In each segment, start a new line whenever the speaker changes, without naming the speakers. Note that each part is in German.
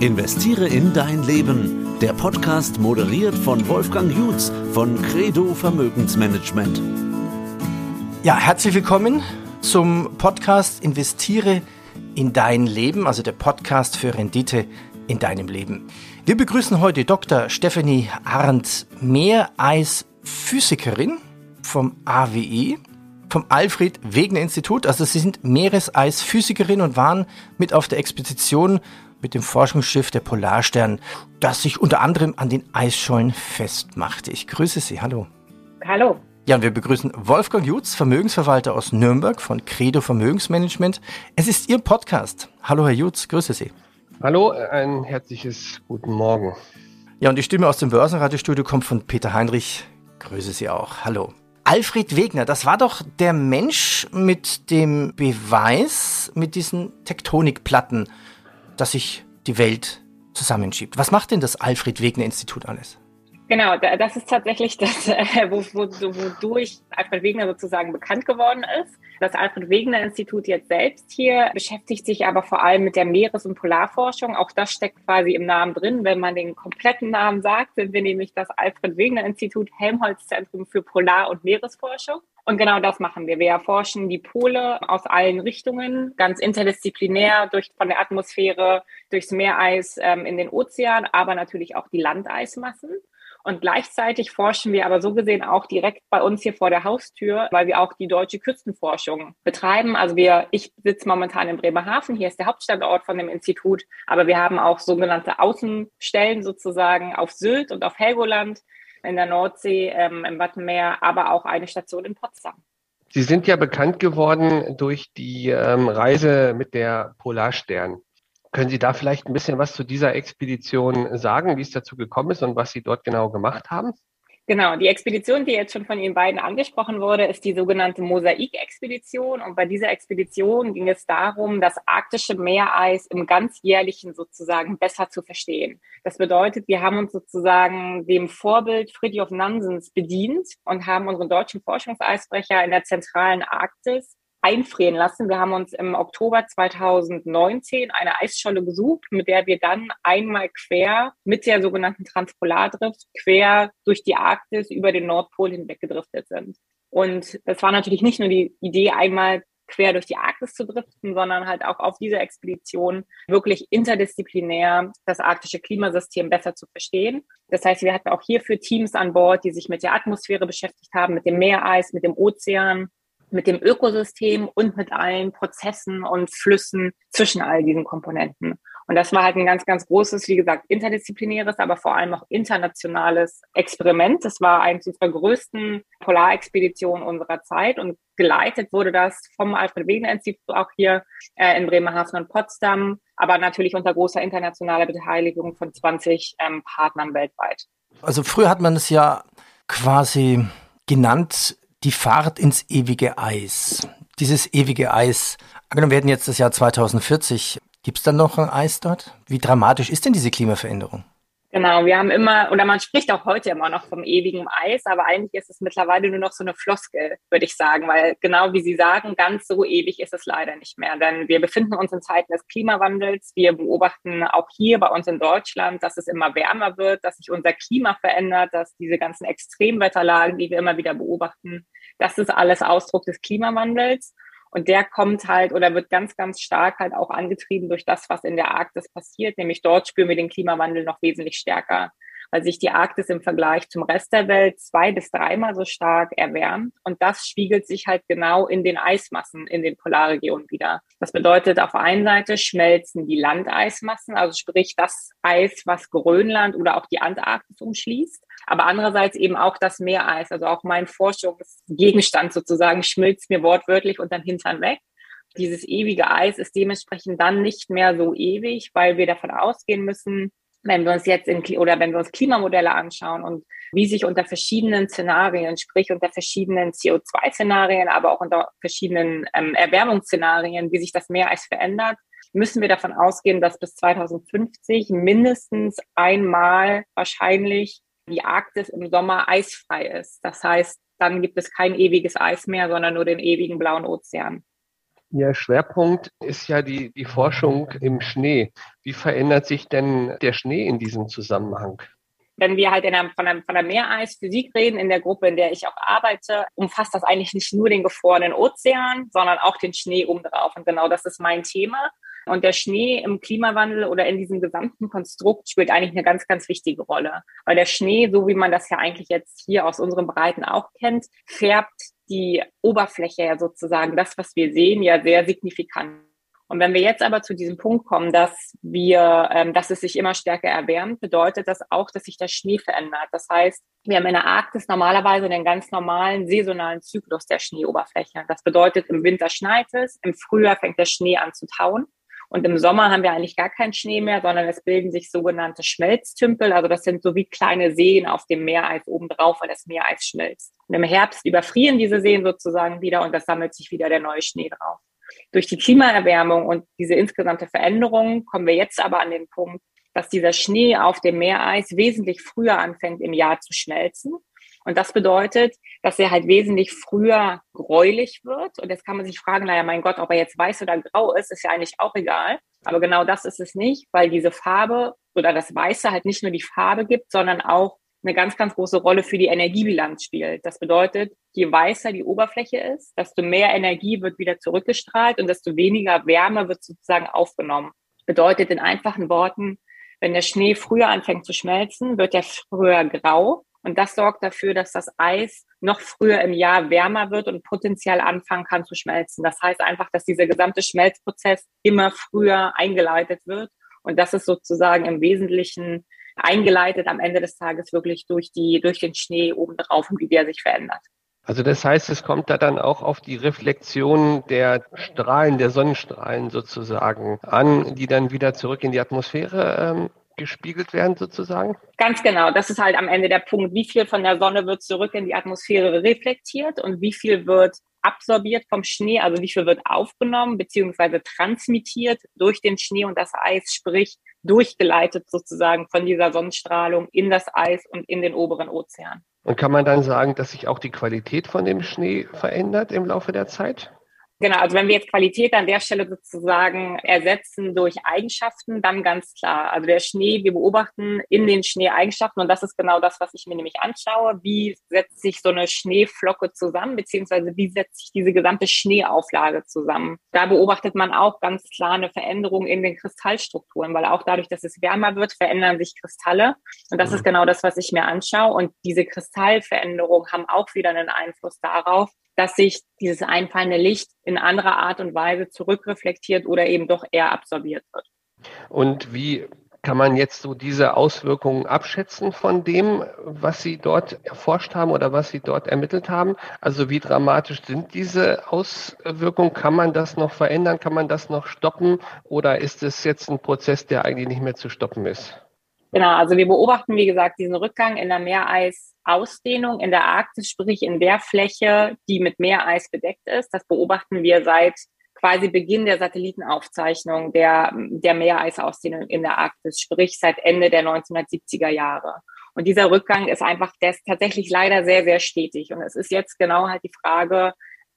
Investiere in dein Leben. Der Podcast moderiert von Wolfgang Jutz von Credo Vermögensmanagement.
Ja, herzlich willkommen zum Podcast Investiere in dein Leben, also der Podcast für Rendite in deinem Leben. Wir begrüßen heute Dr. Stephanie Arndt, Meereisphysikerin vom AWE, vom Alfred Wegener Institut. Also Sie sind Meereisphysikerin und waren mit auf der Expedition mit dem Forschungsschiff der Polarstern, das sich unter anderem an den Eisschollen festmachte. Ich grüße Sie. Hallo.
Hallo.
Ja, und wir begrüßen Wolfgang Jutz, Vermögensverwalter aus Nürnberg von Credo Vermögensmanagement. Es ist Ihr Podcast. Hallo, Herr Jutz, grüße Sie.
Hallo, ein herzliches guten Morgen.
Ja, und die Stimme aus dem Börsenradiostudio kommt von Peter Heinrich. Grüße Sie auch. Hallo. Alfred Wegener, das war doch der Mensch mit dem Beweis, mit diesen Tektonikplatten dass sich die Welt zusammenschiebt. Was macht denn das Alfred Wegener Institut alles?
Genau, das ist tatsächlich das, äh, wodurch Alfred Wegener sozusagen bekannt geworden ist. Das Alfred Wegener Institut jetzt selbst hier beschäftigt sich aber vor allem mit der Meeres- und Polarforschung. Auch das steckt quasi im Namen drin. Wenn man den kompletten Namen sagt, sind wir nämlich das Alfred Wegener Institut Helmholtz Zentrum für Polar- und Meeresforschung. Und genau das machen wir. Wir erforschen die Pole aus allen Richtungen, ganz interdisziplinär, durch, von der Atmosphäre, durchs Meereis ähm, in den Ozean, aber natürlich auch die Landeismassen. Und gleichzeitig forschen wir aber so gesehen auch direkt bei uns hier vor der Haustür, weil wir auch die deutsche Küstenforschung betreiben. Also wir, ich sitze momentan in Bremerhaven, hier ist der Hauptstandort von dem Institut, aber wir haben auch sogenannte Außenstellen sozusagen auf Sylt und auf Helgoland in der Nordsee, ähm, im Wattenmeer, aber auch eine Station in Potsdam.
Sie sind ja bekannt geworden durch die ähm, Reise mit der Polarstern. Können Sie da vielleicht ein bisschen was zu dieser Expedition sagen, wie es dazu gekommen ist und was Sie dort genau gemacht haben?
Genau, die Expedition, die jetzt schon von Ihnen beiden angesprochen wurde, ist die sogenannte Mosaik-Expedition. Und bei dieser Expedition ging es darum, das arktische Meereis im ganzjährlichen sozusagen besser zu verstehen. Das bedeutet, wir haben uns sozusagen dem Vorbild Fridtjof Nansens bedient und haben unseren deutschen Forschungseisbrecher in der zentralen Arktis einfrieren lassen. Wir haben uns im Oktober 2019 eine Eisscholle gesucht, mit der wir dann einmal quer mit der sogenannten Transpolardrift quer durch die Arktis über den Nordpol hinweg gedriftet sind. Und das war natürlich nicht nur die Idee, einmal quer durch die Arktis zu driften, sondern halt auch auf dieser Expedition wirklich interdisziplinär das arktische Klimasystem besser zu verstehen. Das heißt, wir hatten auch hierfür Teams an Bord, die sich mit der Atmosphäre beschäftigt haben, mit dem Meereis, mit dem Ozean, mit dem Ökosystem und mit allen Prozessen und Flüssen zwischen all diesen Komponenten. Und das war halt ein ganz, ganz großes, wie gesagt, interdisziplinäres, aber vor allem auch internationales Experiment. Das war eines unserer größten Polarexpeditionen unserer Zeit und geleitet wurde das vom Alfred Wegener Institut auch hier äh, in Bremerhaven und Potsdam, aber natürlich unter großer internationaler Beteiligung von 20 ähm, Partnern weltweit.
Also früher hat man es ja quasi genannt, die Fahrt ins ewige Eis. Dieses ewige Eis. Angenommen, wir hätten jetzt das Jahr 2040. Gibt es dann noch ein Eis dort? Wie dramatisch ist denn diese Klimaveränderung?
Genau, wir haben immer, oder man spricht auch heute immer noch vom ewigen Eis, aber eigentlich ist es mittlerweile nur noch so eine Floskel, würde ich sagen, weil genau wie Sie sagen, ganz so ewig ist es leider nicht mehr. Denn wir befinden uns in Zeiten des Klimawandels. Wir beobachten auch hier bei uns in Deutschland, dass es immer wärmer wird, dass sich unser Klima verändert, dass diese ganzen Extremwetterlagen, die wir immer wieder beobachten, das ist alles Ausdruck des Klimawandels. Und der kommt halt oder wird ganz, ganz stark halt auch angetrieben durch das, was in der Arktis passiert. Nämlich dort spüren wir den Klimawandel noch wesentlich stärker, weil sich die Arktis im Vergleich zum Rest der Welt zwei bis dreimal so stark erwärmt. Und das spiegelt sich halt genau in den Eismassen in den Polarregionen wieder. Das bedeutet, auf einen Seite schmelzen die Landeismassen, also sprich das Eis, was Grönland oder auch die Antarktis umschließt aber andererseits eben auch das Meereis. Also auch mein Forschungsgegenstand sozusagen schmilzt mir wortwörtlich unterm Hintern weg. Dieses ewige Eis ist dementsprechend dann nicht mehr so ewig, weil wir davon ausgehen müssen, wenn wir uns jetzt in, oder wenn wir uns Klimamodelle anschauen und wie sich unter verschiedenen Szenarien, sprich unter verschiedenen CO2-Szenarien, aber auch unter verschiedenen ähm, Erwärmungsszenarien, wie sich das Meereis verändert, müssen wir davon ausgehen, dass bis 2050 mindestens einmal wahrscheinlich die Arktis im Sommer eisfrei ist. Das heißt, dann gibt es kein ewiges Eis mehr, sondern nur den ewigen blauen Ozean.
Ihr Schwerpunkt ist ja die, die Forschung im Schnee. Wie verändert sich denn der Schnee in diesem Zusammenhang?
wenn wir halt der, von, der, von der Meereisphysik reden, in der Gruppe, in der ich auch arbeite, umfasst das eigentlich nicht nur den gefrorenen Ozean, sondern auch den Schnee obendrauf. Und genau das ist mein Thema. Und der Schnee im Klimawandel oder in diesem gesamten Konstrukt spielt eigentlich eine ganz, ganz wichtige Rolle. Weil der Schnee, so wie man das ja eigentlich jetzt hier aus unseren Breiten auch kennt, färbt die Oberfläche ja sozusagen, das, was wir sehen, ja sehr signifikant. Und wenn wir jetzt aber zu diesem Punkt kommen, dass wir, ähm, dass es sich immer stärker erwärmt, bedeutet das auch, dass sich der Schnee verändert. Das heißt, wir haben in der Arktis normalerweise den ganz normalen saisonalen Zyklus der Schneeoberfläche. Das bedeutet, im Winter schneit es, im Frühjahr fängt der Schnee an zu tauen. Und im Sommer haben wir eigentlich gar keinen Schnee mehr, sondern es bilden sich sogenannte Schmelztümpel. Also das sind so wie kleine Seen auf dem Meereis obendrauf, weil das Meereis schmilzt. Und im Herbst überfrieren diese Seen sozusagen wieder und das sammelt sich wieder der neue Schnee drauf. Durch die Klimaerwärmung und diese insgesamte Veränderung kommen wir jetzt aber an den Punkt, dass dieser Schnee auf dem Meereis wesentlich früher anfängt im Jahr zu schmelzen. Und das bedeutet, dass er halt wesentlich früher gräulich wird. Und jetzt kann man sich fragen, naja, mein Gott, ob er jetzt weiß oder grau ist, ist ja eigentlich auch egal. Aber genau das ist es nicht, weil diese Farbe oder das Weiße halt nicht nur die Farbe gibt, sondern auch eine ganz, ganz große Rolle für die Energiebilanz spielt. Das bedeutet, je weißer die Oberfläche ist, desto mehr Energie wird wieder zurückgestrahlt und desto weniger Wärme wird sozusagen aufgenommen. Bedeutet in einfachen Worten, wenn der Schnee früher anfängt zu schmelzen, wird er früher grau. Und das sorgt dafür, dass das Eis noch früher im Jahr wärmer wird und potenziell anfangen kann zu schmelzen. Das heißt einfach, dass dieser gesamte Schmelzprozess immer früher eingeleitet wird. Und das ist sozusagen im Wesentlichen eingeleitet am Ende des Tages wirklich durch die, durch den Schnee obendrauf und wie der sich verändert.
Also das heißt, es kommt da dann auch auf die Reflexion der Strahlen, der Sonnenstrahlen sozusagen an, die dann wieder zurück in die Atmosphäre ähm, gespiegelt werden sozusagen?
Ganz genau. Das ist halt am Ende der Punkt. Wie viel von der Sonne wird zurück in die Atmosphäre reflektiert und wie viel wird absorbiert vom Schnee, also wie viel wird aufgenommen beziehungsweise transmittiert durch den Schnee und das Eis, sprich durchgeleitet sozusagen von dieser Sonnenstrahlung in das Eis und in den oberen Ozean.
Und kann man dann sagen, dass sich auch die Qualität von dem Schnee verändert im Laufe der Zeit?
Genau, also wenn wir jetzt Qualität an der Stelle sozusagen ersetzen durch Eigenschaften, dann ganz klar. Also der Schnee, wir beobachten in den Schnee Eigenschaften und das ist genau das, was ich mir nämlich anschaue. Wie setzt sich so eine Schneeflocke zusammen, beziehungsweise wie setzt sich diese gesamte Schneeauflage zusammen? Da beobachtet man auch ganz klar eine Veränderung in den Kristallstrukturen, weil auch dadurch, dass es wärmer wird, verändern sich Kristalle. Und das ist mhm. genau das, was ich mir anschaue. Und diese Kristallveränderungen haben auch wieder einen Einfluss darauf, dass sich dieses einfallende Licht in anderer Art und Weise zurückreflektiert oder eben doch eher absorbiert wird.
Und wie kann man jetzt so diese Auswirkungen abschätzen von dem, was Sie dort erforscht haben oder was Sie dort ermittelt haben? Also wie dramatisch sind diese Auswirkungen? Kann man das noch verändern? Kann man das noch stoppen? Oder ist es jetzt ein Prozess, der eigentlich nicht mehr zu stoppen ist?
Genau, also wir beobachten, wie gesagt, diesen Rückgang in der Meereisausdehnung in der Arktis, sprich in der Fläche, die mit Meereis bedeckt ist. Das beobachten wir seit quasi Beginn der Satellitenaufzeichnung der, der Meereisausdehnung in der Arktis, sprich seit Ende der 1970er Jahre. Und dieser Rückgang ist einfach der ist tatsächlich leider sehr, sehr stetig. Und es ist jetzt genau halt die Frage,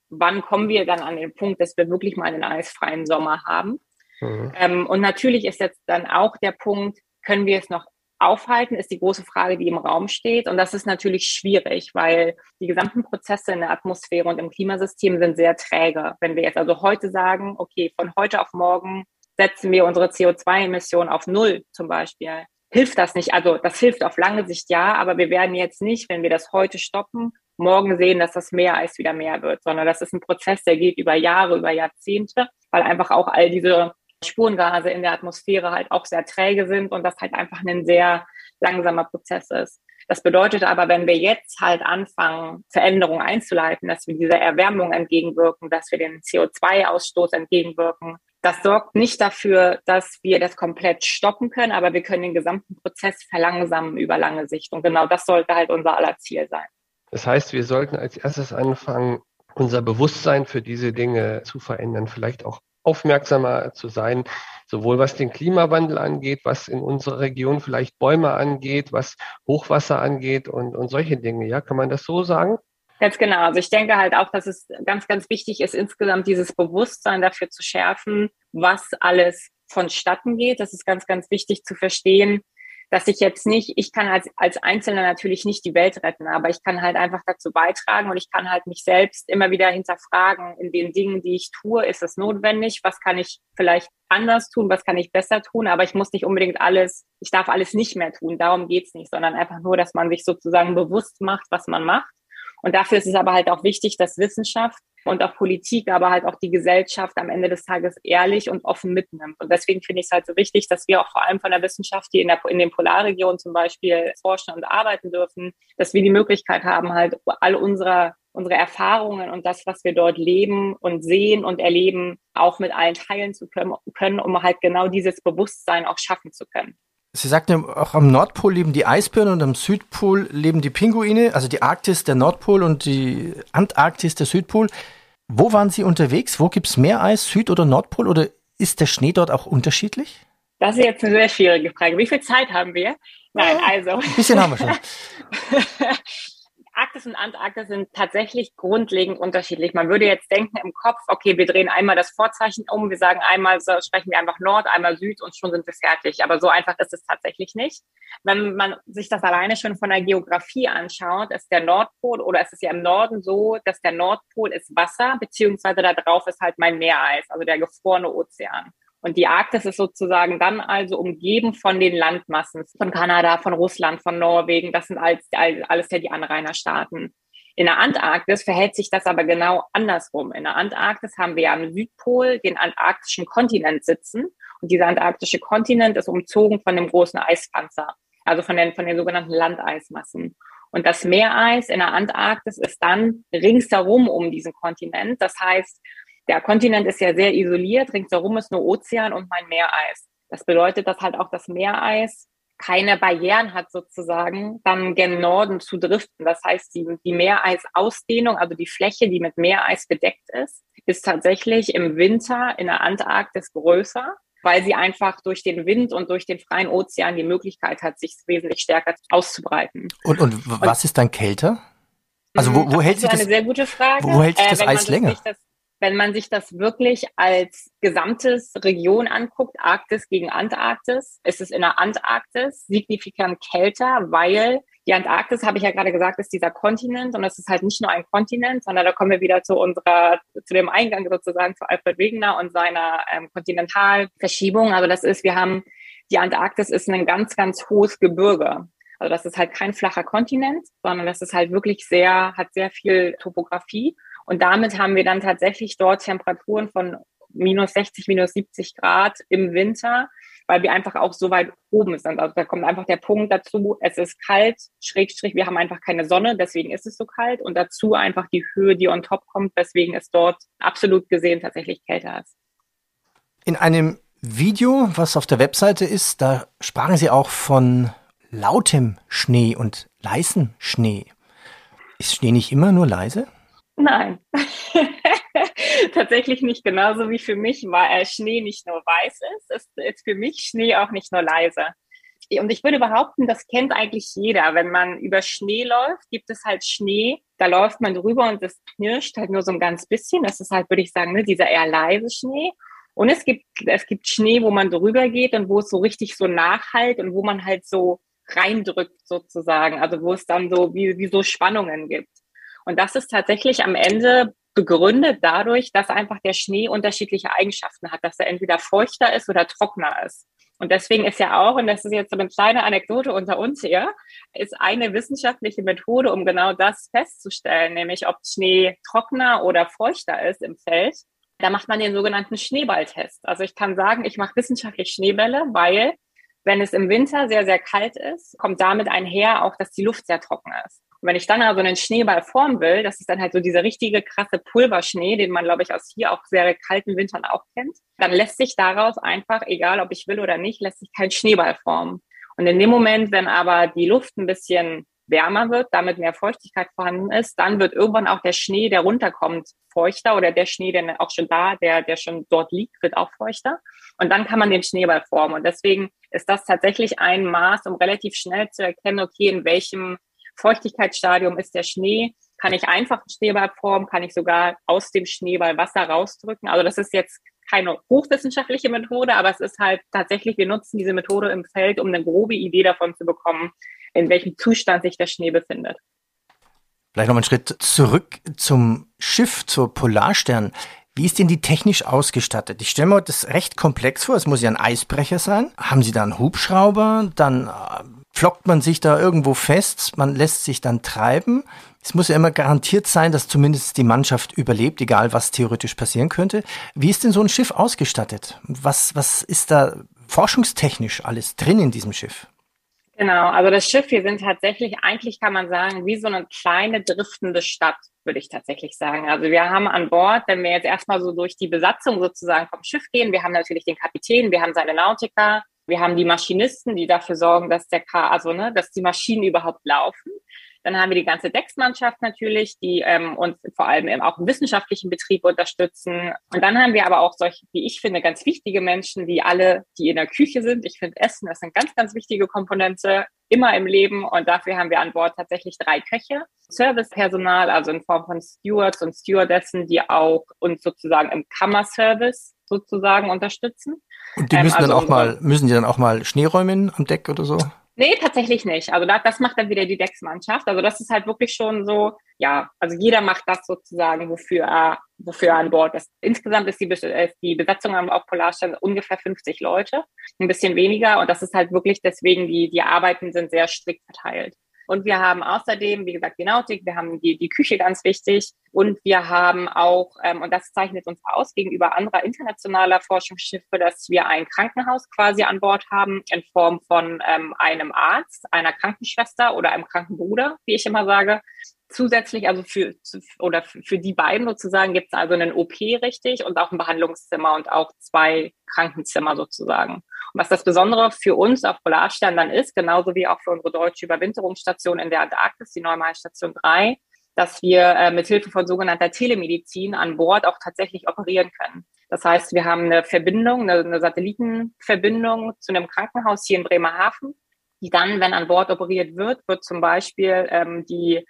wann kommen wir dann an den Punkt, dass wir wirklich mal einen eisfreien Sommer haben? Mhm. Ähm, und natürlich ist jetzt dann auch der Punkt, können wir es noch aufhalten, ist die große Frage, die im Raum steht. Und das ist natürlich schwierig, weil die gesamten Prozesse in der Atmosphäre und im Klimasystem sind sehr träge. Wenn wir jetzt also heute sagen, okay, von heute auf morgen setzen wir unsere CO2-Emissionen auf Null zum Beispiel, hilft das nicht. Also das hilft auf lange Sicht ja, aber wir werden jetzt nicht, wenn wir das heute stoppen, morgen sehen, dass das Meereis wieder mehr wird, sondern das ist ein Prozess, der geht über Jahre, über Jahrzehnte, weil einfach auch all diese Spurengase in der Atmosphäre halt auch sehr träge sind und das halt einfach ein sehr langsamer Prozess ist. Das bedeutet aber, wenn wir jetzt halt anfangen, Veränderungen einzuleiten, dass wir dieser Erwärmung entgegenwirken, dass wir den CO2-Ausstoß entgegenwirken, das sorgt nicht dafür, dass wir das komplett stoppen können, aber wir können den gesamten Prozess verlangsamen über lange Sicht. Und genau das sollte halt unser aller Ziel sein.
Das heißt, wir sollten als erstes anfangen, unser Bewusstsein für diese Dinge zu verändern, vielleicht auch aufmerksamer zu sein, sowohl was den Klimawandel angeht, was in unserer Region vielleicht Bäume angeht, was Hochwasser angeht und, und solche Dinge. Ja, kann man das so sagen?
Ganz genau. Also ich denke halt auch, dass es ganz, ganz wichtig ist, insgesamt dieses Bewusstsein dafür zu schärfen, was alles vonstatten geht. Das ist ganz, ganz wichtig zu verstehen, dass ich jetzt nicht, ich kann als, als Einzelner natürlich nicht die Welt retten, aber ich kann halt einfach dazu beitragen und ich kann halt mich selbst immer wieder hinterfragen in den Dingen, die ich tue. Ist es notwendig? Was kann ich vielleicht anders tun? Was kann ich besser tun? Aber ich muss nicht unbedingt alles, ich darf alles nicht mehr tun. Darum geht's nicht, sondern einfach nur, dass man sich sozusagen bewusst macht, was man macht und dafür ist es aber halt auch wichtig, dass Wissenschaft und auch Politik, aber halt auch die Gesellschaft am Ende des Tages ehrlich und offen mitnimmt. Und deswegen finde ich es halt so wichtig, dass wir auch vor allem von der Wissenschaft, die in, der, in den Polarregionen zum Beispiel forschen und arbeiten dürfen, dass wir die Möglichkeit haben, halt all unsere, unsere Erfahrungen und das, was wir dort leben und sehen und erleben, auch mit allen teilen zu können, können um halt genau dieses Bewusstsein auch schaffen zu können.
Sie sagten auch am Nordpol leben die Eisbären und am Südpol leben die Pinguine, also die Arktis der Nordpol und die Antarktis der Südpol. Wo waren Sie unterwegs? Wo gibt es mehr Eis, Süd- oder Nordpol? Oder ist der Schnee dort auch unterschiedlich?
Das ist jetzt eine sehr schwierige Frage. Wie viel Zeit haben wir? Nein, also.
Ein bisschen haben wir schon.
Arktis und Antarktis sind tatsächlich grundlegend unterschiedlich. Man würde jetzt denken im Kopf, okay, wir drehen einmal das Vorzeichen um, wir sagen einmal, so sprechen wir einfach Nord, einmal Süd und schon sind wir fertig. Aber so einfach ist es tatsächlich nicht. Wenn man sich das alleine schon von der Geografie anschaut, ist der Nordpol oder ist es ja im Norden so, dass der Nordpol ist Wasser, beziehungsweise da drauf ist halt mein Meereis, also der gefrorene Ozean. Und die Arktis ist sozusagen dann also umgeben von den Landmassen von Kanada, von Russland, von Norwegen. Das sind alles, alles ja die Anrainerstaaten. In der Antarktis verhält sich das aber genau andersrum. In der Antarktis haben wir ja am Südpol den antarktischen Kontinent sitzen. Und dieser antarktische Kontinent ist umzogen von dem großen Eispanzer, also von den, von den sogenannten Landeismassen. Und das Meereis in der Antarktis ist dann ringsherum um diesen Kontinent. Das heißt, der Kontinent ist ja sehr isoliert, ringsherum ist nur Ozean und mein Meereis. Das bedeutet, dass halt auch das Meereis keine Barrieren hat sozusagen, dann gen Norden zu driften. Das heißt, die, die Meereisausdehnung, also die Fläche, die mit Meereis bedeckt ist, ist tatsächlich im Winter in der Antarktis größer, weil sie einfach durch den Wind und durch den freien Ozean die Möglichkeit hat, sich wesentlich stärker auszubreiten.
Und, und was und, ist dann kälter? Also wo, wo
das
hält sich
das?
Das,
eine sehr gute Frage.
Wo hält sich das äh, Eis länger?
Das, wenn man sich das wirklich als gesamtes Region anguckt, Arktis gegen Antarktis, ist es in der Antarktis signifikant kälter, weil die Antarktis, habe ich ja gerade gesagt, ist dieser Kontinent und es ist halt nicht nur ein Kontinent, sondern da kommen wir wieder zu unserer, zu dem Eingang sozusagen zu Alfred Wegener und seiner ähm, Kontinentalverschiebung. Also das ist, wir haben, die Antarktis ist ein ganz, ganz hohes Gebirge. Also das ist halt kein flacher Kontinent, sondern das ist halt wirklich sehr, hat sehr viel Topografie. Und damit haben wir dann tatsächlich dort Temperaturen von minus 60, minus 70 Grad im Winter, weil wir einfach auch so weit oben sind. Also da kommt einfach der Punkt dazu, es ist kalt, Schrägstrich, wir haben einfach keine Sonne, deswegen ist es so kalt und dazu einfach die Höhe, die on top kommt, weswegen es dort absolut gesehen tatsächlich kälter ist.
In einem Video, was auf der Webseite ist, da sprachen Sie auch von lautem Schnee und leisen Schnee. Ist Schnee nicht immer nur leise?
Nein, tatsächlich nicht. Genauso wie für mich war äh, Schnee nicht nur weiß ist, ist, ist für mich Schnee auch nicht nur leise. Und ich würde behaupten, das kennt eigentlich jeder. Wenn man über Schnee läuft, gibt es halt Schnee, da läuft man drüber und das knirscht halt nur so ein ganz bisschen. Das ist halt, würde ich sagen, ne, dieser eher leise Schnee. Und es gibt, es gibt Schnee, wo man drüber geht und wo es so richtig so nachhalt und wo man halt so reindrückt sozusagen. Also wo es dann so wie, wie so Spannungen gibt. Und das ist tatsächlich am Ende begründet dadurch, dass einfach der Schnee unterschiedliche Eigenschaften hat, dass er entweder feuchter ist oder trockener ist. Und deswegen ist ja auch, und das ist jetzt so eine kleine Anekdote unter uns hier, ist eine wissenschaftliche Methode, um genau das festzustellen, nämlich ob Schnee trockener oder feuchter ist im Feld. Da macht man den sogenannten Schneeballtest. Also ich kann sagen, ich mache wissenschaftlich Schneebälle, weil wenn es im Winter sehr, sehr kalt ist, kommt damit einher auch, dass die Luft sehr trocken ist. Und wenn ich dann also einen Schneeball formen will, das ist dann halt so dieser richtige krasse Pulverschnee, den man, glaube ich, aus hier auch sehr kalten Wintern auch kennt, dann lässt sich daraus einfach, egal ob ich will oder nicht, lässt sich kein Schneeball formen. Und in dem Moment, wenn aber die Luft ein bisschen wärmer wird, damit mehr Feuchtigkeit vorhanden ist, dann wird irgendwann auch der Schnee, der runterkommt, feuchter oder der Schnee, der auch schon da, der, der schon dort liegt, wird auch feuchter. Und dann kann man den Schneeball formen. Und deswegen ist das tatsächlich ein Maß, um relativ schnell zu erkennen, okay, in welchem Feuchtigkeitsstadium ist der Schnee. kann ich einfach einen Schneeball formen, kann ich sogar aus dem Schneeball Wasser rausdrücken. Also das ist jetzt keine hochwissenschaftliche Methode, aber es ist halt tatsächlich, wir nutzen diese Methode im Feld, um eine grobe Idee davon zu bekommen, in welchem Zustand sich der Schnee befindet.
Vielleicht noch einen Schritt zurück zum Schiff, zur Polarstern. Wie ist denn die technisch ausgestattet? Ich stelle mir das recht komplex vor. Es muss ja ein Eisbrecher sein. Haben Sie da einen Hubschrauber? Dann äh, flockt man sich da irgendwo fest. Man lässt sich dann treiben. Es muss ja immer garantiert sein, dass zumindest die Mannschaft überlebt, egal was theoretisch passieren könnte. Wie ist denn so ein Schiff ausgestattet? Was, was ist da forschungstechnisch alles drin in diesem Schiff?
Genau, also das Schiff, wir sind tatsächlich, eigentlich kann man sagen, wie so eine kleine driftende Stadt, würde ich tatsächlich sagen. Also wir haben an Bord, wenn wir jetzt erstmal so durch die Besatzung sozusagen vom Schiff gehen, wir haben natürlich den Kapitän, wir haben seine Nautiker, wir haben die Maschinisten, die dafür sorgen, dass der K, also ne, dass die Maschinen überhaupt laufen. Dann haben wir die ganze Decksmannschaft natürlich, die ähm, uns vor allem eben auch im wissenschaftlichen Betrieb unterstützen. Und dann haben wir aber auch solche, wie ich finde, ganz wichtige Menschen, wie alle, die in der Küche sind. Ich finde Essen ist eine ganz, ganz wichtige Komponente immer im Leben. Und dafür haben wir an Bord tatsächlich drei Köche. Servicepersonal, also in Form von Stewards und Stewardessen, die auch uns sozusagen im Kammerservice sozusagen unterstützen.
Und die müssen ähm, also dann auch mal, müssen die dann auch mal Schnee räumen am Deck oder so?
Nee, tatsächlich nicht. Also das, das macht dann wieder die Decksmannschaft. Also das ist halt wirklich schon so, ja, also jeder macht das sozusagen, wofür er, wofür er an Bord ist. Insgesamt ist die, ist die Besatzung auf Polarstern ungefähr 50 Leute, ein bisschen weniger. Und das ist halt wirklich deswegen, die, die Arbeiten sind sehr strikt verteilt. Und wir haben außerdem, wie gesagt, die Nautik, wir haben die, die Küche ganz wichtig und wir haben auch, ähm, und das zeichnet uns aus gegenüber anderer internationaler Forschungsschiffe, dass wir ein Krankenhaus quasi an Bord haben in Form von ähm, einem Arzt, einer Krankenschwester oder einem Krankenbruder, wie ich immer sage. Zusätzlich, also für, oder für die beiden sozusagen, gibt es also einen OP richtig und auch ein Behandlungszimmer und auch zwei Krankenzimmer sozusagen. Und was das Besondere für uns auf Polarstern dann ist, genauso wie auch für unsere deutsche Überwinterungsstation in der Antarktis, die Neumar Station 3, dass wir äh, mit Hilfe von sogenannter Telemedizin an Bord auch tatsächlich operieren können. Das heißt, wir haben eine Verbindung, eine, eine Satellitenverbindung zu einem Krankenhaus hier in Bremerhaven, die dann, wenn an Bord operiert wird, wird zum Beispiel ähm, die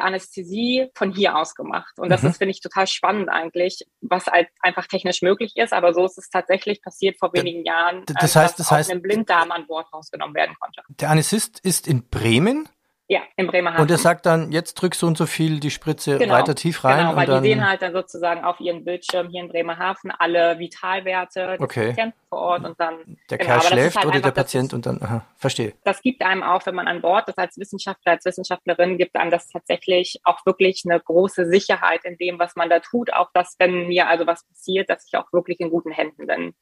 Anästhesie von hier aus gemacht. Und das mhm. ist, finde ich, total spannend eigentlich, was halt einfach technisch möglich ist. Aber so ist es tatsächlich passiert vor wenigen Jahren,
das heißt, das heißt,
ein Blinddarm an Bord rausgenommen werden konnte.
Der Anästhesist ist in Bremen
ja, in Bremerhaven.
Und er sagt dann, jetzt drück so und so viel die Spritze genau, weiter tief rein.
Genau, weil
dann,
die sehen halt dann sozusagen auf ihren Bildschirm hier in Bremerhaven alle Vitalwerte des
okay.
Patienten vor Ort und dann.
Der genau, Kerl schläft halt oder einfach, der Patient und dann, aha, verstehe.
Das gibt einem auch, wenn man an Bord ist als Wissenschaftler, als Wissenschaftlerin, gibt einem das tatsächlich auch wirklich eine große Sicherheit in dem, was man da tut. Auch dass, wenn mir also was passiert, dass ich auch wirklich in guten Händen bin.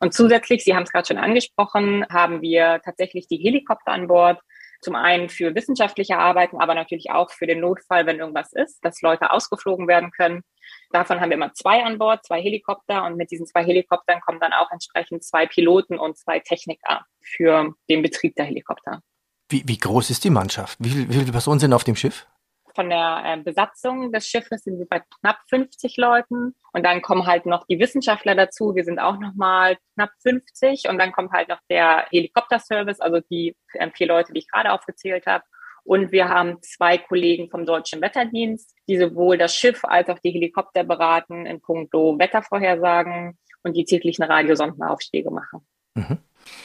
Und zusätzlich, Sie haben es gerade schon angesprochen, haben wir tatsächlich die Helikopter an Bord zum einen für wissenschaftliche Arbeiten, aber natürlich auch für den Notfall, wenn irgendwas ist, dass Leute ausgeflogen werden können. Davon haben wir immer zwei an Bord, zwei Helikopter und mit diesen zwei Helikoptern kommen dann auch entsprechend zwei Piloten und zwei Techniker für den Betrieb der Helikopter.
Wie, wie groß ist die Mannschaft? Wie, wie viele Personen sind auf dem Schiff?
Von der äh, Besatzung des Schiffes sind wir bei knapp 50 Leuten. Und dann kommen halt noch die Wissenschaftler dazu. Wir sind auch noch mal knapp 50. Und dann kommt halt noch der Helikopterservice, also die äh, vier Leute, die ich gerade aufgezählt habe. Und wir haben zwei Kollegen vom Deutschen Wetterdienst, die sowohl das Schiff als auch die Helikopter beraten in puncto Wettervorhersagen und die täglichen Radiosondenaufstiege machen.
Mhm.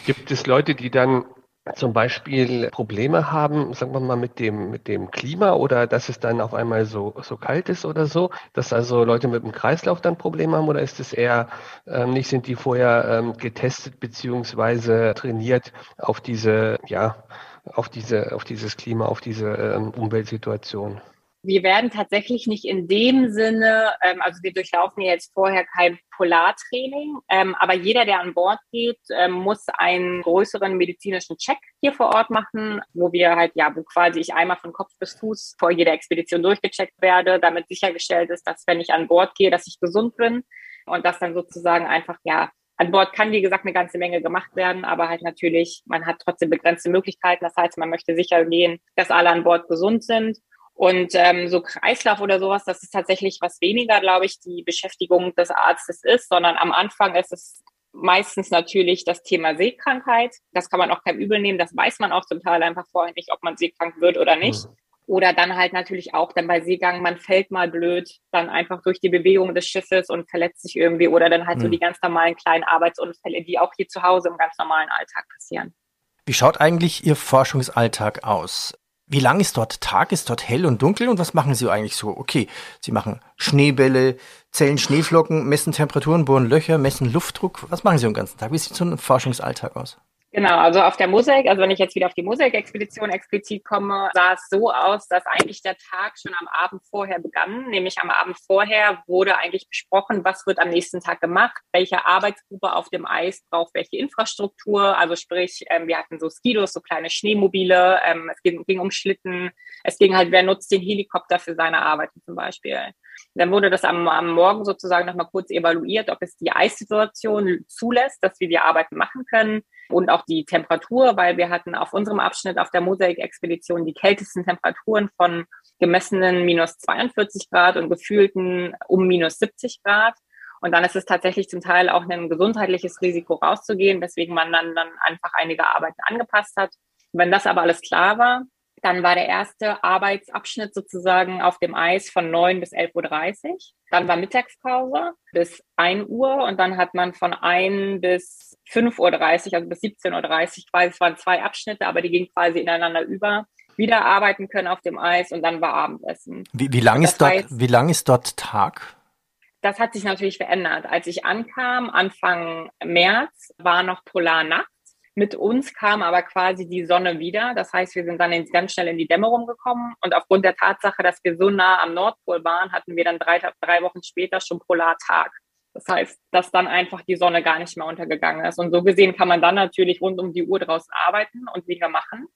Gibt es Leute, die dann zum Beispiel Probleme haben, sagen wir mal, mit dem, mit dem Klima oder dass es dann auf einmal so, so kalt ist oder so, dass also Leute mit dem Kreislauf dann Probleme haben oder ist es eher ähm, nicht, sind die vorher ähm, getestet beziehungsweise trainiert auf diese, ja, auf diese, auf dieses Klima, auf diese ähm, Umweltsituation?
Wir werden tatsächlich nicht in dem Sinne, ähm, also wir durchlaufen jetzt vorher kein Polartraining, ähm, aber jeder, der an Bord geht, ähm, muss einen größeren medizinischen Check hier vor Ort machen, wo wir halt, ja, wo quasi ich einmal von Kopf bis Fuß vor jeder Expedition durchgecheckt werde, damit sichergestellt ist, dass wenn ich an Bord gehe, dass ich gesund bin und dass dann sozusagen einfach, ja, an Bord kann, wie gesagt, eine ganze Menge gemacht werden, aber halt natürlich, man hat trotzdem begrenzte Möglichkeiten. Das heißt, man möchte sicher gehen, dass alle an Bord gesund sind und ähm, so Kreislauf oder sowas, das ist tatsächlich was weniger, glaube ich, die Beschäftigung des Arztes ist, sondern am Anfang ist es meistens natürlich das Thema Seekrankheit. Das kann man auch kein Übel nehmen. Das weiß man auch zum Teil einfach vorher nicht, ob man seekrank wird oder nicht. Mhm. Oder dann halt natürlich auch dann bei Seegang, man fällt mal blöd, dann einfach durch die Bewegung des Schiffes und verletzt sich irgendwie. Oder dann halt mhm. so die ganz normalen kleinen Arbeitsunfälle, die auch hier zu Hause im ganz normalen Alltag passieren.
Wie schaut eigentlich Ihr Forschungsalltag aus? Wie lang ist dort Tag? Ist dort hell und dunkel? Und was machen Sie eigentlich so? Okay, Sie machen Schneebälle, zählen Schneeflocken, messen Temperaturen, bohren Löcher, messen Luftdruck. Was machen Sie den ganzen Tag? Wie sieht so ein Forschungsalltag aus?
Genau, also auf der Mosaik, also wenn ich jetzt wieder auf die Mosaik-Expedition explizit komme, sah es so aus, dass eigentlich der Tag schon am Abend vorher begann. Nämlich am Abend vorher wurde eigentlich besprochen, was wird am nächsten Tag gemacht, welche Arbeitsgruppe auf dem Eis braucht welche Infrastruktur. Also sprich, ähm, wir hatten so Skidos, so kleine Schneemobile, ähm, es ging, ging um Schlitten, es ging halt, wer nutzt den Helikopter für seine Arbeiten zum Beispiel. Dann wurde das am, am Morgen sozusagen nochmal kurz evaluiert, ob es die Eissituation zulässt, dass wir die Arbeiten machen können und auch die Temperatur, weil wir hatten auf unserem Abschnitt auf der Mosaik-Expedition die kältesten Temperaturen von gemessenen minus 42 Grad und gefühlten um minus 70 Grad. Und dann ist es tatsächlich zum Teil auch ein gesundheitliches Risiko rauszugehen, weswegen man dann, dann einfach einige Arbeiten angepasst hat. Wenn das aber alles klar war, dann war der erste Arbeitsabschnitt sozusagen auf dem Eis von 9 bis 11.30 Uhr. Dann war Mittagspause bis 1 Uhr und dann hat man von 1 bis 5.30 Uhr, also bis 17.30 Uhr, quasi, es waren zwei Abschnitte, aber die gingen quasi ineinander über, wieder arbeiten können auf dem Eis und dann war Abendessen.
Wie, wie lang, ist dort, heißt, wie lang ist dort Tag?
Das hat sich natürlich verändert. Als ich ankam, Anfang März, war noch Polarnacht. Mit uns kam aber quasi die Sonne wieder. Das heißt, wir sind dann ganz schnell in die Dämmerung gekommen. Und aufgrund der Tatsache, dass wir so nah am Nordpol waren, hatten wir dann drei, drei Wochen später schon Polartag. Das heißt, dass dann einfach die Sonne gar nicht mehr untergegangen ist. Und so gesehen kann man dann natürlich rund um die Uhr draußen arbeiten und Dinge machen.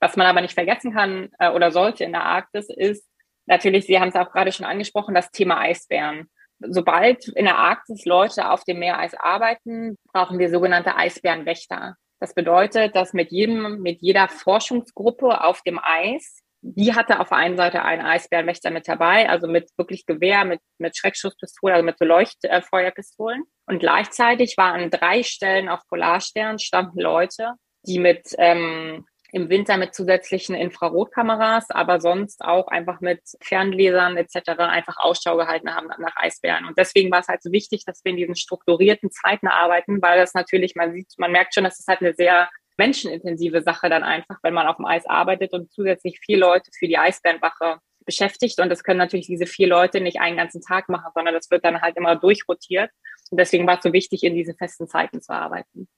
Was man aber nicht vergessen kann äh, oder sollte in der Arktis ist natürlich, Sie haben es auch gerade schon angesprochen, das Thema Eisbären. Sobald in der Arktis Leute auf dem Meereis arbeiten, brauchen wir sogenannte Eisbärenwächter. Das bedeutet, dass mit jedem, mit jeder Forschungsgruppe auf dem Eis, die hatte auf der einen Seite einen Eisbärenwächter mit dabei, also mit wirklich Gewehr, mit, mit Schreckschusspistolen, also mit so Leuchtfeuerpistolen. Und gleichzeitig waren an drei Stellen auf Polarstern standen Leute, die mit ähm, im Winter mit zusätzlichen Infrarotkameras, aber sonst auch einfach mit Fernlesern etc. einfach Ausschau gehalten haben nach Eisbären. Und deswegen war es halt so wichtig, dass wir in diesen strukturierten Zeiten arbeiten, weil das natürlich, man sieht, man merkt schon, dass es halt eine sehr menschenintensive Sache dann einfach, wenn man auf dem Eis arbeitet und zusätzlich vier Leute für die Eisbärenwache beschäftigt. Und das können natürlich diese vier Leute nicht einen ganzen Tag machen, sondern das wird dann halt immer durchrotiert. Und deswegen war es so wichtig, in diese festen Zeiten zu arbeiten.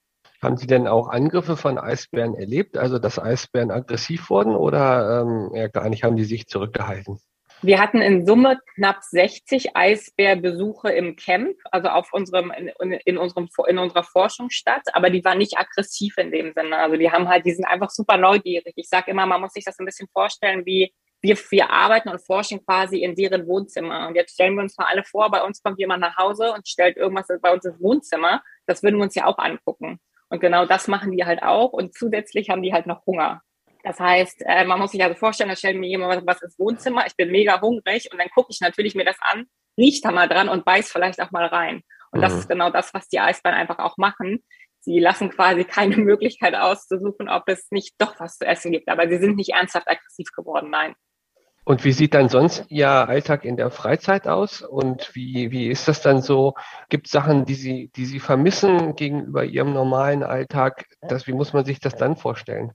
Haben Sie denn auch Angriffe von Eisbären erlebt, also dass Eisbären aggressiv wurden oder ähm, ja, gar nicht, haben die sich zurückgehalten?
Wir hatten in Summe knapp 60 Eisbärbesuche im Camp, also auf unserem, in, in, unserem, in unserer Forschungsstadt, aber die waren nicht aggressiv in dem Sinne. Also die haben halt, die sind einfach super neugierig. Ich sage immer, man muss sich das ein bisschen vorstellen, wie wir, wir arbeiten und forschen quasi in deren Wohnzimmer. Und jetzt stellen wir uns mal alle vor, bei uns kommt jemand nach Hause und stellt irgendwas bei uns ins Wohnzimmer. Das würden wir uns ja auch angucken. Und genau das machen die halt auch. Und zusätzlich haben die halt noch Hunger. Das heißt, äh, man muss sich also vorstellen, da stellt mir jemand was ins Wohnzimmer, ich bin mega hungrig und dann gucke ich natürlich mir das an, riecht da mal dran und beiß vielleicht auch mal rein. Und mhm. das ist genau das, was die Eisbären einfach auch machen. Sie lassen quasi keine Möglichkeit auszusuchen, ob es nicht doch was zu essen gibt. Aber sie sind nicht ernsthaft aggressiv geworden, nein.
Und wie sieht dann sonst Ihr Alltag in der Freizeit aus? Und wie, wie ist das dann so? Gibt es Sachen, die Sie, die Sie vermissen gegenüber Ihrem normalen Alltag? Das, wie muss man sich das dann vorstellen?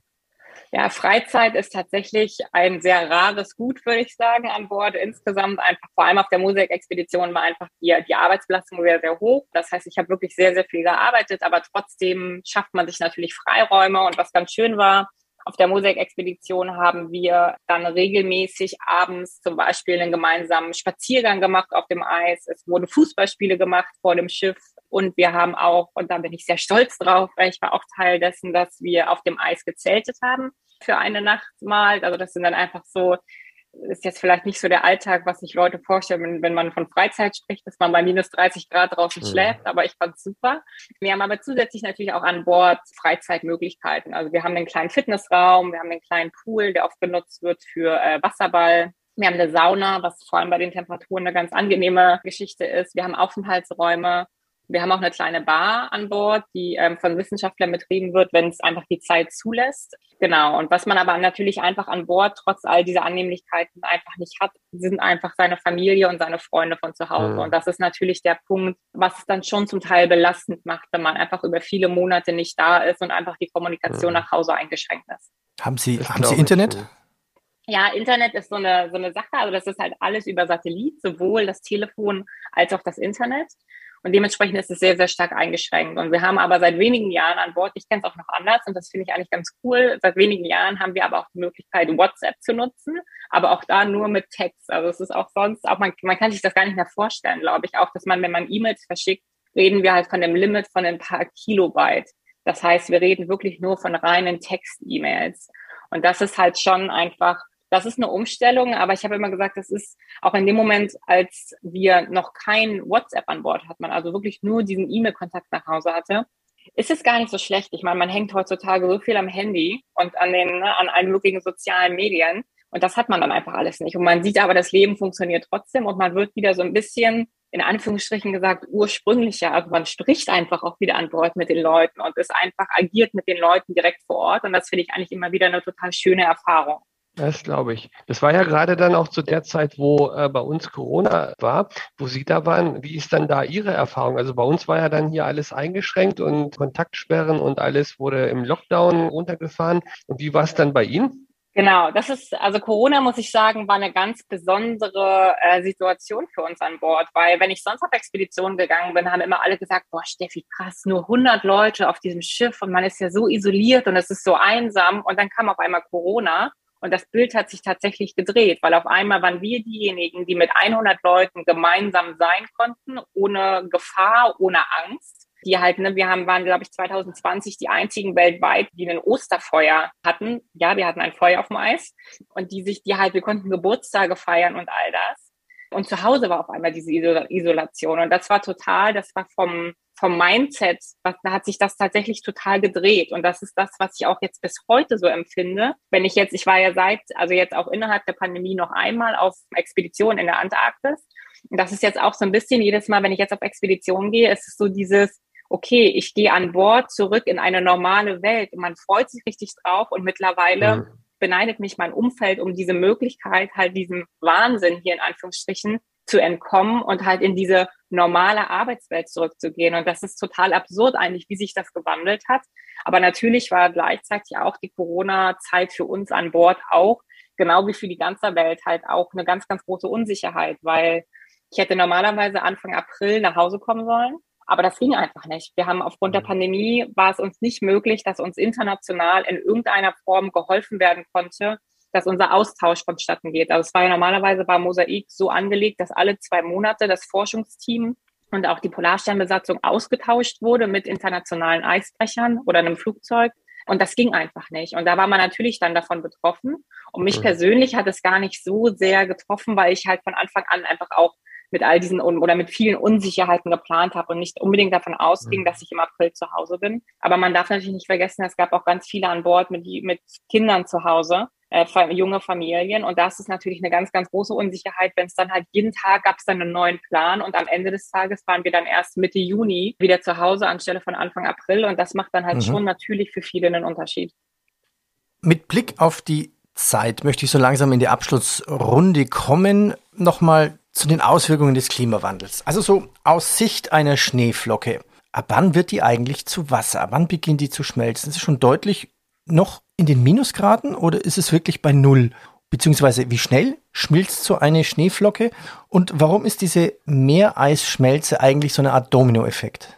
Ja, Freizeit ist tatsächlich ein sehr rares Gut, würde ich sagen, an Bord. Insgesamt einfach, vor allem auf der Musikexpedition war einfach die, die Arbeitsbelastung sehr, sehr hoch. Das heißt, ich habe wirklich sehr, sehr viel gearbeitet, aber trotzdem schafft man sich natürlich Freiräume. Und was ganz schön war, auf der Mosaik-Expedition haben wir dann regelmäßig abends zum Beispiel einen gemeinsamen Spaziergang gemacht auf dem Eis. Es wurden Fußballspiele gemacht vor dem Schiff. Und wir haben auch, und da bin ich sehr stolz drauf, weil ich war auch Teil dessen, dass wir auf dem Eis gezeltet haben für eine Nacht mal. Also das sind dann einfach so ist jetzt vielleicht nicht so der Alltag, was sich Leute vorstellen, wenn, wenn man von Freizeit spricht, dass man bei minus 30 Grad draußen mhm. schläft, aber ich fand's super. Wir haben aber zusätzlich natürlich auch an Bord Freizeitmöglichkeiten. Also wir haben einen kleinen Fitnessraum, wir haben einen kleinen Pool, der oft genutzt wird für äh, Wasserball. Wir haben eine Sauna, was vor allem bei den Temperaturen eine ganz angenehme Geschichte ist. Wir haben Aufenthaltsräume Wir haben auch eine kleine Bar an Bord, die ähm, von Wissenschaftlern betrieben wird, wenn es einfach die Zeit zulässt. Genau. Und was man aber natürlich einfach an Bord trotz all dieser Annehmlichkeiten einfach nicht hat, sind einfach seine Familie und seine Freunde von zu Hause. Mhm. Und das ist natürlich der Punkt, was es dann schon zum Teil belastend macht, wenn man einfach über viele Monate nicht da ist und einfach die Kommunikation mhm. nach Hause eingeschränkt ist.
Haben Sie, haben Sie Internet?
Ja, Internet ist so eine, so eine Sache. Also das ist halt alles über Satellit, sowohl das Telefon als auch das Internet. Und dementsprechend ist es sehr, sehr stark eingeschränkt. Und wir haben aber seit wenigen Jahren an Bord, ich kenne es auch noch anders und das finde ich eigentlich ganz cool, seit wenigen Jahren haben wir aber auch die Möglichkeit, WhatsApp zu nutzen, aber auch da nur mit Text. Also es ist auch sonst, auch man, man kann sich das gar nicht mehr vorstellen, glaube ich, auch, dass man, wenn man E-Mails verschickt, reden wir halt von dem Limit von ein paar Kilobyte. Das heißt, wir reden wirklich nur von reinen Text-E-Mails. Und das ist halt schon einfach das ist eine Umstellung, aber ich habe immer gesagt, das ist auch in dem Moment, als wir noch kein WhatsApp an Bord hatten, man also wirklich nur diesen E-Mail-Kontakt nach Hause hatte, ist es gar nicht so schlecht. Ich meine, man hängt heutzutage so viel am Handy und an den, ne, an allen möglichen sozialen Medien. Und das hat man dann einfach alles nicht. Und man sieht aber, das Leben funktioniert trotzdem und man wird wieder so ein bisschen, in Anführungsstrichen gesagt, ursprünglicher. Also man spricht einfach auch wieder an Bord mit den Leuten und ist einfach agiert mit den Leuten direkt vor Ort. Und das finde ich eigentlich immer wieder eine total schöne Erfahrung.
Das glaube ich. Das war ja gerade dann auch zu der Zeit, wo äh, bei uns Corona war, wo Sie da waren. Wie ist dann da Ihre Erfahrung? Also bei uns war ja dann hier alles eingeschränkt und Kontaktsperren und alles wurde im Lockdown runtergefahren. Und wie war es dann bei Ihnen?
Genau, das ist, also Corona, muss ich sagen, war eine ganz besondere äh, Situation für uns an Bord, weil wenn ich sonst auf Expeditionen gegangen bin, haben immer alle gesagt, boah, Steffi, krass, nur 100 Leute auf diesem Schiff und man ist ja so isoliert und es ist so einsam und dann kam auf einmal Corona und das Bild hat sich tatsächlich gedreht, weil auf einmal waren wir diejenigen, die mit 100 Leuten gemeinsam sein konnten, ohne Gefahr, ohne Angst. Die halt, ne, wir haben, waren, glaube ich, 2020 die einzigen weltweit, die ein Osterfeuer hatten. Ja, wir hatten ein Feuer auf dem Eis und die sich, die halt, wir konnten Geburtstage feiern und all das. Und zu Hause war auf einmal diese Isolation. Und das war total, das war vom, vom Mindset, was, da hat sich das tatsächlich total gedreht. Und das ist das, was ich auch jetzt bis heute so empfinde. Wenn ich jetzt, ich war ja seit, also jetzt auch innerhalb der Pandemie noch einmal auf Expedition in der Antarktis. Und das ist jetzt auch so ein bisschen jedes Mal, wenn ich jetzt auf Expedition gehe, ist es so dieses, okay, ich gehe an Bord zurück in eine normale Welt und man freut sich richtig drauf und mittlerweile mhm. beneidet mich mein Umfeld um diese Möglichkeit, halt diesem Wahnsinn hier in Anführungsstrichen zu entkommen und halt in diese normale Arbeitswelt zurückzugehen. Und das ist total absurd eigentlich, wie sich das gewandelt hat. Aber natürlich war gleichzeitig auch die Corona-Zeit für uns an Bord auch, genau wie für die ganze Welt, halt auch eine ganz, ganz große Unsicherheit, weil ich hätte normalerweise Anfang April nach Hause kommen sollen. Aber das ging einfach nicht. Wir haben aufgrund der mhm. Pandemie war es uns nicht möglich, dass uns international in irgendeiner Form geholfen werden konnte, dass unser Austausch vonstatten geht. Also es war ja normalerweise bei Mosaik so angelegt, dass alle zwei Monate das Forschungsteam und auch die Polarsternbesatzung ausgetauscht wurde mit internationalen Eisbrechern oder einem Flugzeug. Und das ging einfach nicht. Und da war man natürlich dann davon betroffen. Und mich mhm. persönlich hat es gar nicht so sehr getroffen, weil ich halt von Anfang an einfach auch mit all diesen oder mit vielen Unsicherheiten geplant habe und nicht unbedingt davon ausging, mhm. dass ich im April zu Hause bin. Aber man darf natürlich nicht vergessen, es gab auch ganz viele an Bord mit, mit Kindern zu Hause äh, junge Familien. Und das ist natürlich eine ganz, ganz große Unsicherheit, wenn es dann halt jeden Tag gab es dann einen neuen Plan und am Ende des Tages waren wir dann erst Mitte Juni wieder zu Hause anstelle von Anfang April. Und das macht dann halt mhm. schon natürlich für viele einen Unterschied.
Mit Blick auf die Zeit möchte ich so langsam in die Abschlussrunde kommen. Nochmal zu den Auswirkungen des Klimawandels. Also so aus Sicht einer Schneeflocke. Ab wann wird die eigentlich zu Wasser? Ab wann beginnt die zu schmelzen? Das ist schon deutlich noch in den Minusgraden oder ist es wirklich bei Null? Beziehungsweise wie schnell schmilzt so eine Schneeflocke und warum ist diese Meereisschmelze eigentlich so eine Art Dominoeffekt?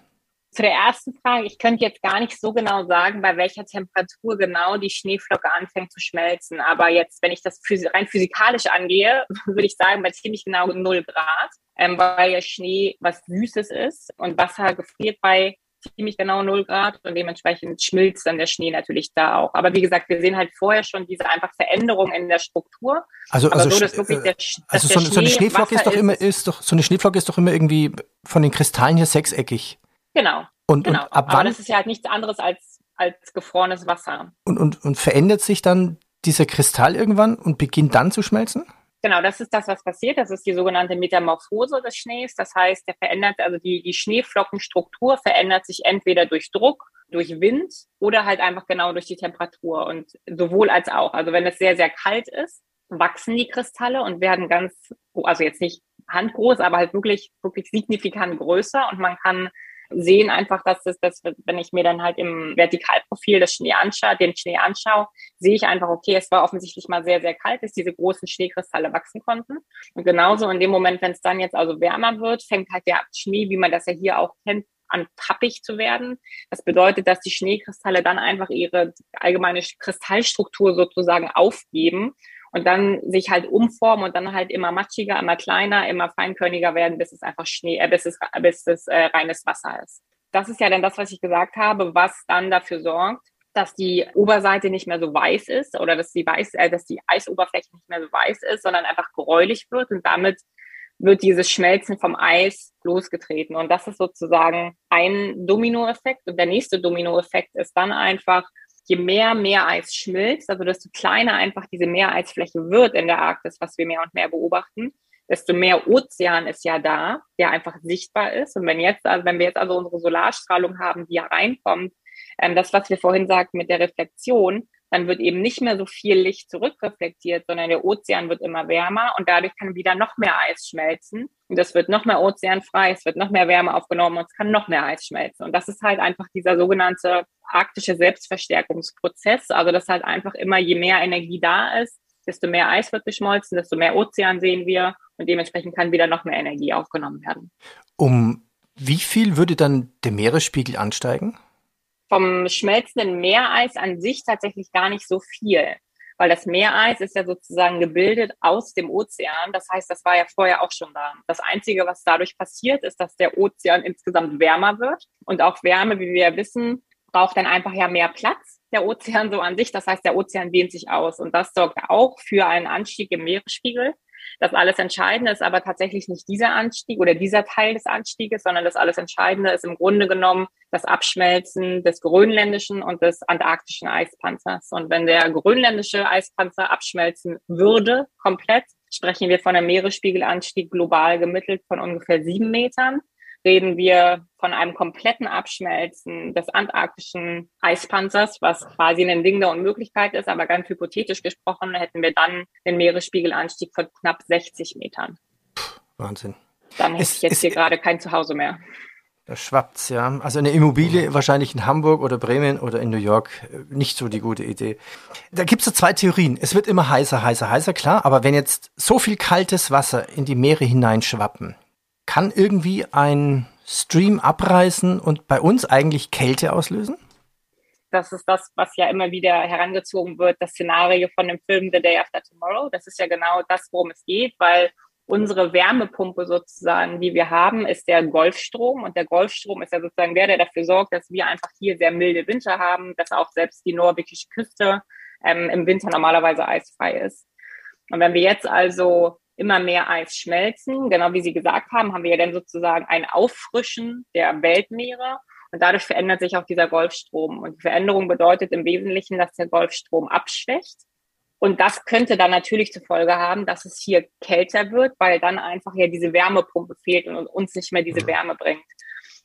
Zu der ersten Frage, ich könnte jetzt gar nicht so genau sagen, bei welcher Temperatur genau die Schneeflocke anfängt zu schmelzen. Aber jetzt, wenn ich das rein physikalisch angehe, würde ich sagen, bei ziemlich genau 0 Grad, ähm, weil ja Schnee was Süßes ist und Wasser gefriert bei ziemlich genau 0 Grad und dementsprechend schmilzt dann der Schnee natürlich da auch. Aber wie gesagt, wir sehen halt vorher schon diese einfach Veränderung in der Struktur.
Also, also, so, wirklich der, also so, so, eine Schneeflocke ist doch immer, ist doch, so eine Schneeflocke ist doch immer irgendwie von den Kristallen hier sechseckig.
Genau.
Und,
genau.
und ab wann? Aber
das ist ja halt nichts anderes als, als gefrorenes Wasser.
Und, und, und verändert sich dann dieser Kristall irgendwann und beginnt dann zu schmelzen?
Genau, das ist das, was passiert. Das ist die sogenannte Metamorphose des Schnees. Das heißt, der verändert, also die, die Schneeflockenstruktur verändert sich entweder durch Druck, durch Wind oder halt einfach genau durch die Temperatur und sowohl als auch. Also wenn es sehr, sehr kalt ist, wachsen die Kristalle und werden ganz, also jetzt nicht handgroß, aber halt wirklich, wirklich signifikant größer und man kann sehen einfach, dass es, dass, wenn ich mir dann halt im Vertikalprofil das Schnee anschaue, den Schnee anschaue, sehe ich einfach, okay, es war offensichtlich mal sehr, sehr kalt, dass diese großen Schneekristalle wachsen konnten. Und genauso in dem Moment, wenn es dann jetzt also wärmer wird, fängt halt der Schnee, wie man das ja hier auch kennt, an tappig zu werden. Das bedeutet, dass die Schneekristalle dann einfach ihre allgemeine Kristallstruktur sozusagen aufgeben und dann sich halt umformen und dann halt immer matschiger, immer kleiner, immer feinkörniger werden, bis es einfach Schnee, äh, bis es, bis es äh, reines Wasser ist. Das ist ja dann das, was ich gesagt habe, was dann dafür sorgt, dass die Oberseite nicht mehr so weiß ist oder dass die weiß, äh, dass die Eisoberfläche nicht mehr so weiß ist, sondern einfach gräulich wird und damit wird dieses Schmelzen vom Eis losgetreten. Und das ist sozusagen ein Dominoeffekt. Und der nächste Dominoeffekt ist dann einfach, je mehr Meereis schmilzt, also desto kleiner einfach diese Meereisfläche wird in der Arktis, was wir mehr und mehr beobachten, desto mehr Ozean ist ja da, der einfach sichtbar ist. Und wenn jetzt, also wenn wir jetzt also unsere Solarstrahlung haben, die ja reinkommt, ähm, das, was wir vorhin sagten mit der Reflexion, dann wird eben nicht mehr so viel Licht zurückreflektiert, sondern der Ozean wird immer wärmer und dadurch kann wieder noch mehr Eis schmelzen. Und es wird noch mehr ozeanfrei, es wird noch mehr Wärme aufgenommen und es kann noch mehr Eis schmelzen. Und das ist halt einfach dieser sogenannte arktische Selbstverstärkungsprozess. Also dass halt einfach immer, je mehr Energie da ist, desto mehr Eis wird geschmolzen, desto mehr Ozean sehen wir und dementsprechend kann wieder noch mehr Energie aufgenommen werden.
Um wie viel würde dann der Meeresspiegel ansteigen?
Vom schmelzenden Meereis an sich tatsächlich gar nicht so viel, weil das Meereis ist ja sozusagen gebildet aus dem Ozean. Das heißt, das war ja vorher auch schon da. Das Einzige, was dadurch passiert, ist, dass der Ozean insgesamt wärmer wird und auch Wärme, wie wir ja wissen, braucht dann einfach ja mehr Platz, der Ozean so an sich. Das heißt, der Ozean dehnt sich aus und das sorgt auch für einen Anstieg im Meeresspiegel. Das alles Entscheidende ist aber tatsächlich nicht dieser Anstieg oder dieser Teil des Anstieges, sondern das alles Entscheidende ist im Grunde genommen das Abschmelzen des grönländischen und des antarktischen Eispanzers. Und wenn der grönländische Eispanzer abschmelzen würde, komplett, sprechen wir von einem Meeresspiegelanstieg global gemittelt von ungefähr sieben Metern reden wir von einem kompletten Abschmelzen des antarktischen Eispanzers, was quasi ein Ding der Unmöglichkeit ist, aber ganz hypothetisch gesprochen hätten wir dann den Meeresspiegelanstieg von knapp 60 Metern.
Wahnsinn.
Dann hätte es, ich jetzt es, hier gerade kein Zuhause mehr.
Da schwappt's, ja. Also eine Immobilie wahrscheinlich in Hamburg oder Bremen oder in New York nicht so die gute Idee. Da gibt's so zwei Theorien. Es wird immer heißer, heißer, heißer, klar. Aber wenn jetzt so viel kaltes Wasser in die Meere hineinschwappen, kann irgendwie ein Stream abreißen und bei uns eigentlich Kälte auslösen?
Das ist das, was ja immer wieder herangezogen wird, das Szenario von dem Film The Day After Tomorrow. Das ist ja genau das, worum es geht, weil unsere Wärmepumpe sozusagen, die wir haben, ist der Golfstrom. Und der Golfstrom ist ja sozusagen der, der dafür sorgt, dass wir einfach hier sehr milde Winter haben, dass auch selbst die norwegische Küste ähm, im Winter normalerweise eisfrei ist. Und wenn wir jetzt also immer mehr Eis schmelzen. Genau wie Sie gesagt haben, haben wir ja dann sozusagen ein Auffrischen der Weltmeere. Und dadurch verändert sich auch dieser Golfstrom. Und die Veränderung bedeutet im Wesentlichen, dass der Golfstrom abschwächt. Und das könnte dann natürlich zur Folge haben, dass es hier kälter wird, weil dann einfach ja diese Wärmepumpe fehlt und uns nicht mehr diese Wärme bringt.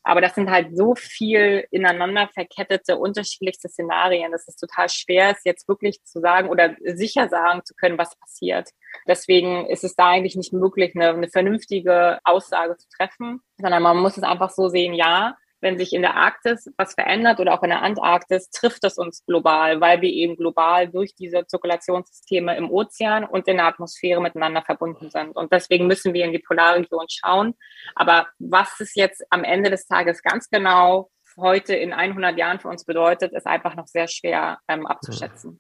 Aber das sind halt so viel ineinander verkettete, unterschiedlichste Szenarien, dass es total schwer ist, jetzt wirklich zu sagen oder sicher sagen zu können, was passiert. Deswegen ist es da eigentlich nicht möglich, eine, eine vernünftige Aussage zu treffen, sondern man muss es einfach so sehen, ja, wenn sich in der Arktis was verändert oder auch in der Antarktis, trifft es uns global, weil wir eben global durch diese Zirkulationssysteme im Ozean und in der Atmosphäre miteinander verbunden sind. Und deswegen müssen wir in die Polarregion schauen. Aber was es jetzt am Ende des Tages ganz genau heute in 100 Jahren für uns bedeutet, ist einfach noch sehr schwer ähm, abzuschätzen.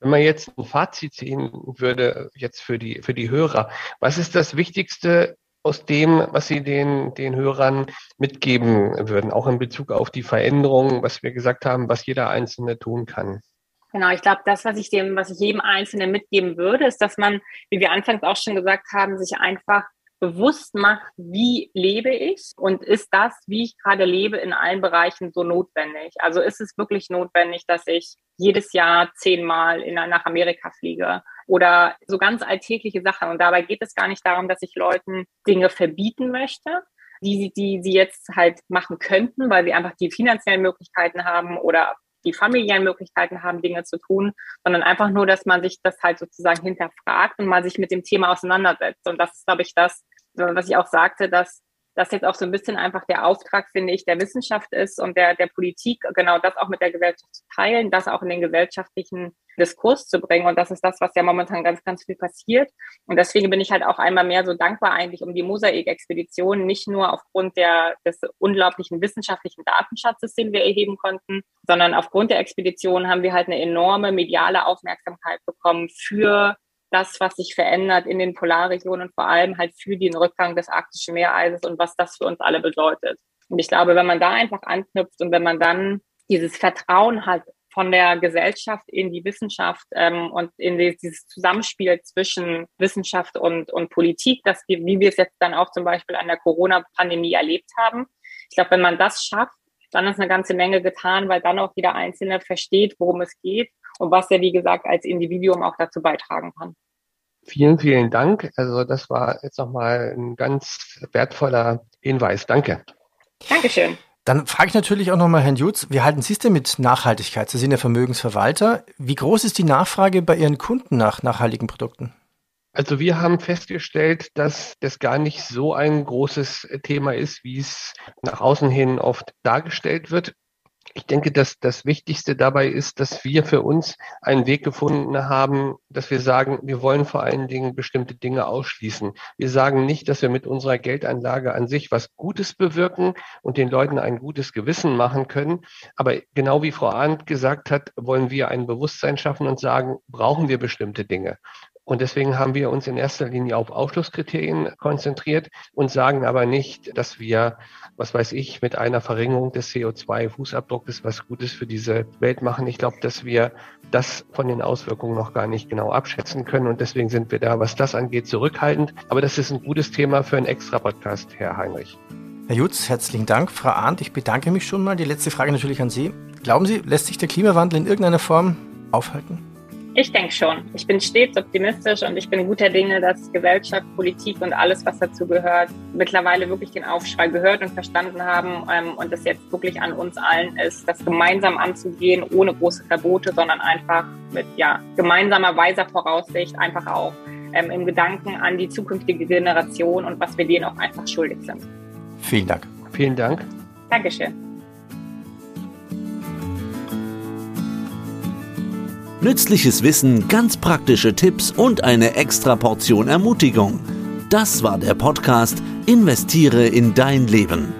Wenn man jetzt ein Fazit ziehen würde, jetzt für die, für die Hörer, was ist das Wichtigste aus dem, was Sie den, den Hörern mitgeben würden, auch in Bezug auf die Veränderungen, was wir gesagt haben, was jeder Einzelne tun kann?
Genau, ich glaube, das, was ich dem, was ich jedem Einzelnen mitgeben würde, ist, dass man, wie wir anfangs auch schon gesagt haben, sich einfach bewusst macht, wie lebe ich und ist das, wie ich gerade lebe, in allen Bereichen so notwendig? Also ist es wirklich notwendig, dass ich jedes Jahr zehnmal in, nach Amerika fliege oder so ganz alltägliche Sachen? Und dabei geht es gar nicht darum, dass ich Leuten Dinge verbieten möchte, die, die sie jetzt halt machen könnten, weil sie einfach die finanziellen Möglichkeiten haben oder die familiären Möglichkeiten haben, Dinge zu tun, sondern einfach nur, dass man sich das halt sozusagen hinterfragt und mal sich mit dem Thema auseinandersetzt. Und das ist, glaube ich, das, was ich auch sagte, dass das jetzt auch so ein bisschen einfach der Auftrag, finde ich, der Wissenschaft ist und der, der Politik, genau das auch mit der Gesellschaft zu teilen, das auch in den gesellschaftlichen Diskurs zu bringen. Und das ist das, was ja momentan ganz, ganz viel passiert. Und deswegen bin ich halt auch einmal mehr so dankbar eigentlich um die Mosaik-Expedition, nicht nur aufgrund der, des unglaublichen wissenschaftlichen Datenschatzes, den wir erheben konnten, sondern aufgrund der Expedition haben wir halt eine enorme mediale Aufmerksamkeit bekommen für das, was sich verändert in den Polarregionen, vor allem halt für den Rückgang des arktischen Meereises und was das für uns alle bedeutet. Und ich glaube, wenn man da einfach anknüpft und wenn man dann dieses Vertrauen hat von der Gesellschaft in die Wissenschaft ähm, und in dieses Zusammenspiel zwischen Wissenschaft und, und Politik, dass wir, wie wir es jetzt dann auch zum Beispiel an der Corona-Pandemie erlebt haben. Ich glaube, wenn man das schafft, dann ist eine ganze Menge getan, weil dann auch jeder Einzelne versteht, worum es geht und was er, wie gesagt, als Individuum auch dazu beitragen kann.
Vielen, vielen Dank. Also das war jetzt nochmal ein ganz wertvoller Hinweis. Danke.
Dankeschön.
Dann frage ich natürlich auch nochmal Herrn Jutz, wie halten Sie es denn mit Nachhaltigkeit? Sie sind ja Vermögensverwalter. Wie groß ist die Nachfrage bei Ihren Kunden nach nachhaltigen Produkten?
Also wir haben festgestellt, dass das gar nicht so ein großes Thema ist, wie es nach außen hin oft dargestellt wird. Ich denke, dass das Wichtigste dabei ist, dass wir für uns einen Weg gefunden haben, dass wir sagen, wir wollen vor allen Dingen bestimmte Dinge ausschließen. Wir sagen nicht, dass wir mit unserer Geldanlage an sich was Gutes bewirken und den Leuten ein gutes Gewissen machen können. Aber genau wie Frau Arndt gesagt hat, wollen wir ein Bewusstsein schaffen und sagen, brauchen wir bestimmte Dinge. Und deswegen haben wir uns in erster Linie auf Ausschlusskriterien konzentriert und sagen aber nicht, dass wir, was weiß ich, mit einer Verringerung des CO2-Fußabdrucks was Gutes für diese Welt machen. Ich glaube, dass wir das von den Auswirkungen noch gar nicht genau abschätzen können. Und deswegen sind wir da, was das angeht, zurückhaltend. Aber das ist ein gutes Thema für einen extra Podcast, Herr Heinrich.
Herr Jutz, herzlichen Dank. Frau Arndt, ich bedanke mich schon mal. Die letzte Frage natürlich an Sie. Glauben Sie, lässt sich der Klimawandel in irgendeiner Form aufhalten?
Ich denke schon. Ich bin stets optimistisch und ich bin guter Dinge, dass Gesellschaft, Politik und alles, was dazu gehört, mittlerweile wirklich den Aufschrei gehört und verstanden haben ähm, und es jetzt wirklich an uns allen ist, das gemeinsam anzugehen, ohne große Verbote, sondern einfach mit ja, gemeinsamer, weiser Voraussicht, einfach auch ähm, im Gedanken an die zukünftige Generation und was wir denen auch einfach schuldig sind.
Vielen Dank.
Vielen Dank.
Dankeschön.
Nützliches Wissen, ganz praktische Tipps und eine extra Portion Ermutigung. Das war der Podcast Investiere in dein Leben.